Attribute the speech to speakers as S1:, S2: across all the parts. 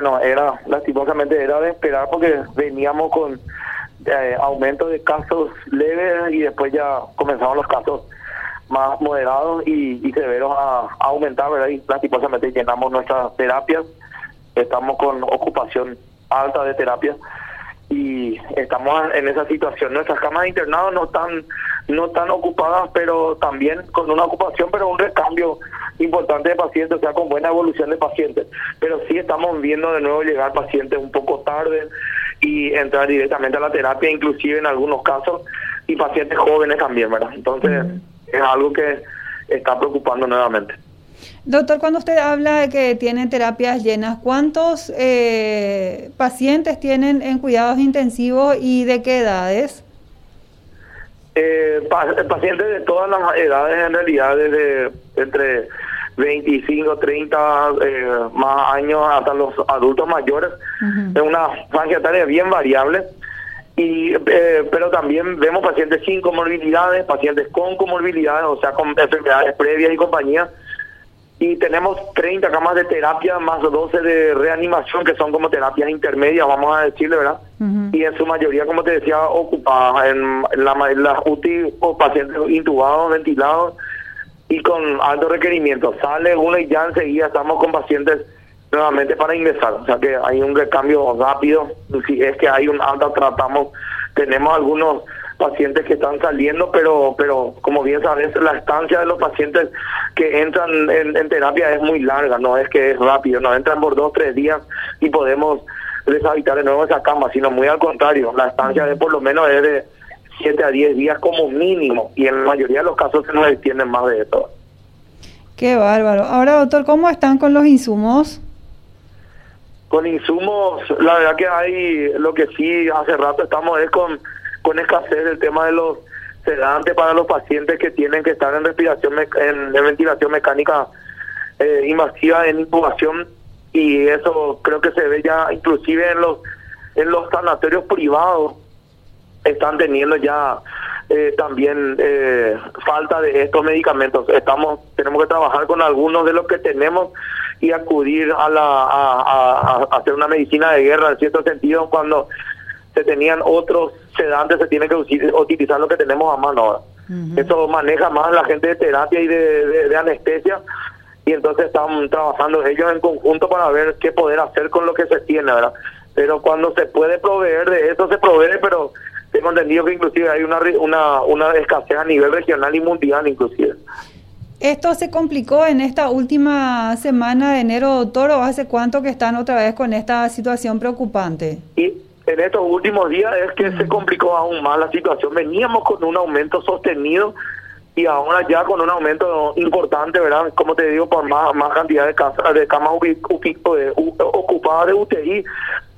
S1: bueno, era lastimosamente era de esperar porque veníamos con eh, aumento de casos leves y después ya comenzaron los casos más moderados y, y severos a, a aumentar, ¿verdad? Y lastimosamente llenamos nuestras terapias, estamos con ocupación alta de terapias y estamos en esa situación. Nuestras camas de internado no están no están ocupadas, pero también con una ocupación, pero un recambio importante de pacientes, o sea, con buena evolución de pacientes. Pero sí estamos viendo de nuevo llegar pacientes un poco tarde y entrar directamente a la terapia, inclusive en algunos casos, y pacientes jóvenes también, ¿verdad? Entonces, es algo que está preocupando nuevamente.
S2: Doctor, cuando usted habla de que tienen terapias llenas, ¿cuántos eh, pacientes tienen en cuidados intensivos y de qué edades?
S1: Eh, pacientes de todas las edades, en realidad, desde entre 25, 30 eh, más años hasta los adultos mayores. Es una franja etaria bien variable. Y, eh, pero también vemos pacientes sin comorbilidades, pacientes con comorbilidades, o sea, con enfermedades previas y compañía y tenemos 30 camas de terapia más 12 de reanimación que son como terapias intermedias, vamos a decirle, ¿verdad? Y en su mayoría, como te decía, ocupadas en, la, las UTI o pacientes intubados, ventilados y con alto requerimiento. Sale uno y ya enseguida estamos con pacientes nuevamente para ingresar. O sea que hay un recambio rápido. Si es que hay un alta, tratamos, tenemos algunos pacientes que están saliendo, pero pero como bien sabes, la estancia de los pacientes que entran en, terapia es muy larga, no es que es rápido, no entran por dos, tres días y podemos deshabitar de nuevo esa cama, sino muy al contrario, la estancia de por lo menos es de 7 a 10 días como mínimo y en la mayoría de los casos se nos extienden más de eso.
S2: Qué bárbaro. Ahora, doctor, ¿cómo están con los insumos?
S1: Con insumos, la verdad que hay, lo que sí hace rato estamos es con con escasez el tema de los sedantes para los pacientes que tienen que estar en respiración en, ventilación mecánica eh, invasiva en intubación y eso creo que se ve ya inclusive en los en los sanatorios privados están teniendo ya eh, también eh, falta de estos medicamentos. Estamos tenemos que trabajar con algunos de los que tenemos y acudir a la a hacer una medicina de guerra en cierto sentido cuando se tenían otros sedantes, se tiene que utilizar lo que tenemos a mano ahora. Eso maneja más la gente de terapia y de, anestesia y entonces están trabajando ellos en conjunto para ver qué poder hacer con lo que se tiene, ¿verdad? Pero cuando se puede proveer de eso, se provee, pero tengo entendido que inclusive hay una, una, una escasez a nivel regional y mundial inclusive.
S2: ¿Esto se complicó en esta última semana de enero, doctor, o hace cuánto que están otra vez con esta situación preocupante?
S1: Y en estos últimos días es que se complicó aún más la situación. Veníamos con un aumento sostenido y ahora ya con un aumento importante, ¿verdad? Como te digo, por más, más cantidad de, casas, de camas ocupadas de UTI,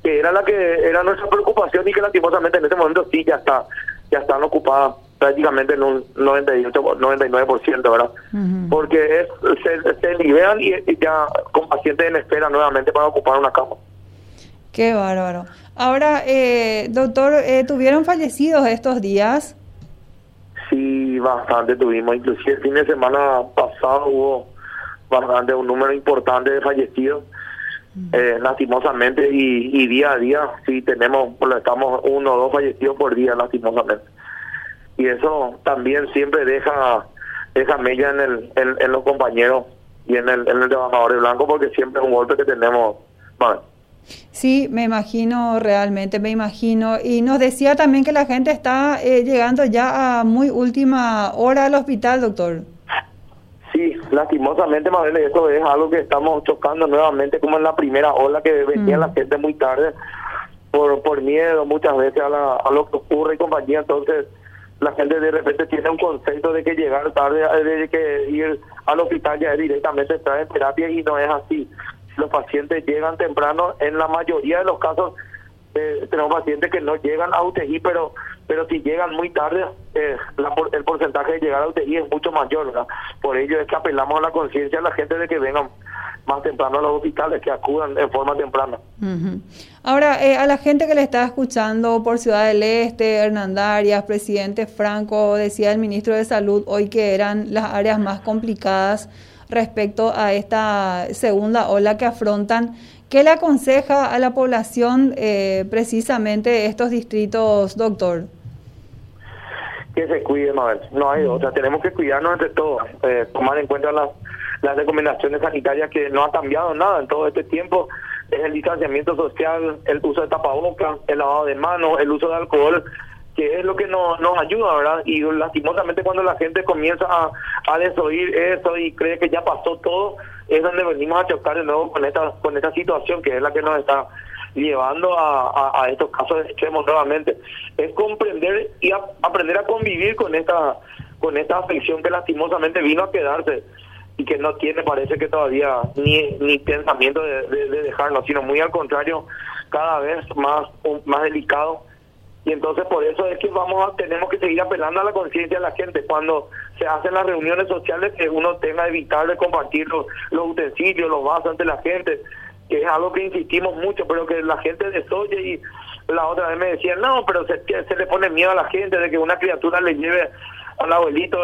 S1: que era la que era nuestra preocupación y que lastimosamente en este momento sí ya está ya están ocupadas prácticamente en un 98 99%, ¿verdad? Porque es, se, se liberan y, y ya con pacientes en espera nuevamente para ocupar una cama.
S2: Qué bárbaro. Ahora, eh, doctor, eh, ¿tuvieron fallecidos estos días?
S1: Sí, bastante tuvimos. Inclusive el fin de semana pasado hubo bastante, un número importante de fallecidos. Eh, lastimosamente y, día a día sí tenemos, estamos uno o dos fallecidos por día lastimosamente. Y eso también siempre deja deja mella en, el, en, los compañeros y en el, en el trabajador blanco porque siempre es un golpe que tenemos.
S2: Sí, me imagino, realmente me imagino. Y nos decía también que la gente está eh, llegando ya a muy última hora al hospital, doctor.
S1: Sí, lastimosamente, Mabel, eso es algo que estamos chocando nuevamente, como en la primera ola que venía la mm. gente muy tarde por, por miedo muchas veces a, a lo que ocurre y compañía. Entonces, la gente de repente tiene un concepto de que llegar tarde, de que ir al hospital ya es directamente estar en terapia y no es así los pacientes llegan temprano. En la mayoría de los casos eh, tenemos pacientes que no llegan a UTI, pero pero si llegan muy tarde, eh, el porcentaje de llegar a UTI es mucho mayor. Por ello es que apelamos a la conciencia de la gente de que vengan más temprano a los hospitales, que acudan en forma temprana.
S2: Ahora, eh, a la gente que le está escuchando por Ciudad del Este, Hernandarias, presidente Franco, decía el ministro de Salud hoy que eran las áreas más complicadas respecto a esta segunda ola que afrontan. ¿Qué le aconseja a la población eh, precisamente estos distritos, doctor?
S1: Que se cuide, Mabel. No hay otra. Tenemos que cuidarnos entre todos. Eh, tomar en cuenta las, las recomendaciones sanitarias que no ha cambiado nada en todo este tiempo. Es el distanciamiento social, el uso de tapabocas, el lavado de manos, el uso de alcohol que es lo que nos, nos ayuda, ¿verdad? Y lastimosamente cuando la gente comienza a, desoír eso y cree que ya pasó todo, es donde venimos a chocar de nuevo con esta, con esta situación que es la que nos está llevando a, estos casos extremos nuevamente. Es comprender y aprender a convivir con esta, con esta afección que lastimosamente vino a quedarse y que no tiene, parece que todavía ni, ni pensamiento de, de, de dejarlo, sino muy al contrario, cada vez más, más delicado y entonces por eso es que vamos a, tenemos que seguir apelando a la conciencia de la gente. Cuando se hacen las reuniones sociales que uno tenga evitar de compartir los, utensilios, los vasos ante la gente, que es algo que insistimos mucho, pero que la gente desoye. Y la otra vez me decían, no, pero se, se le pone miedo a la gente de que una criatura le lleve al abuelito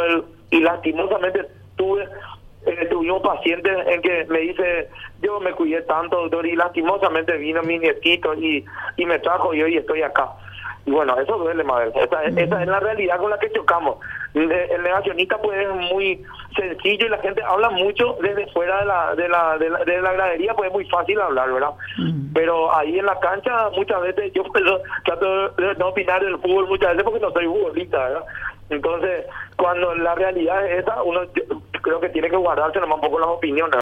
S1: y lastimosamente tuve eh, tuvimos pacientes en que me dice, yo me cuidé tanto, doctor, y lastimosamente vino mi nietito y, y me trajo y hoy estoy acá. Y bueno, eso duele, Mabel. Esa, esa, es la realidad con la que chocamos. El, negacionista pues es muy sencillo y la gente habla mucho desde fuera de la, de la, de la, gradería, pues es muy fácil hablar, ¿verdad? Pero ahí en la cancha muchas veces yo pues, trato de no opinar del fútbol muchas veces porque no soy futbolista, ¿verdad? Entonces, cuando la realidad es esa, uno creo que tiene que guardarse nomás un poco las opiniones.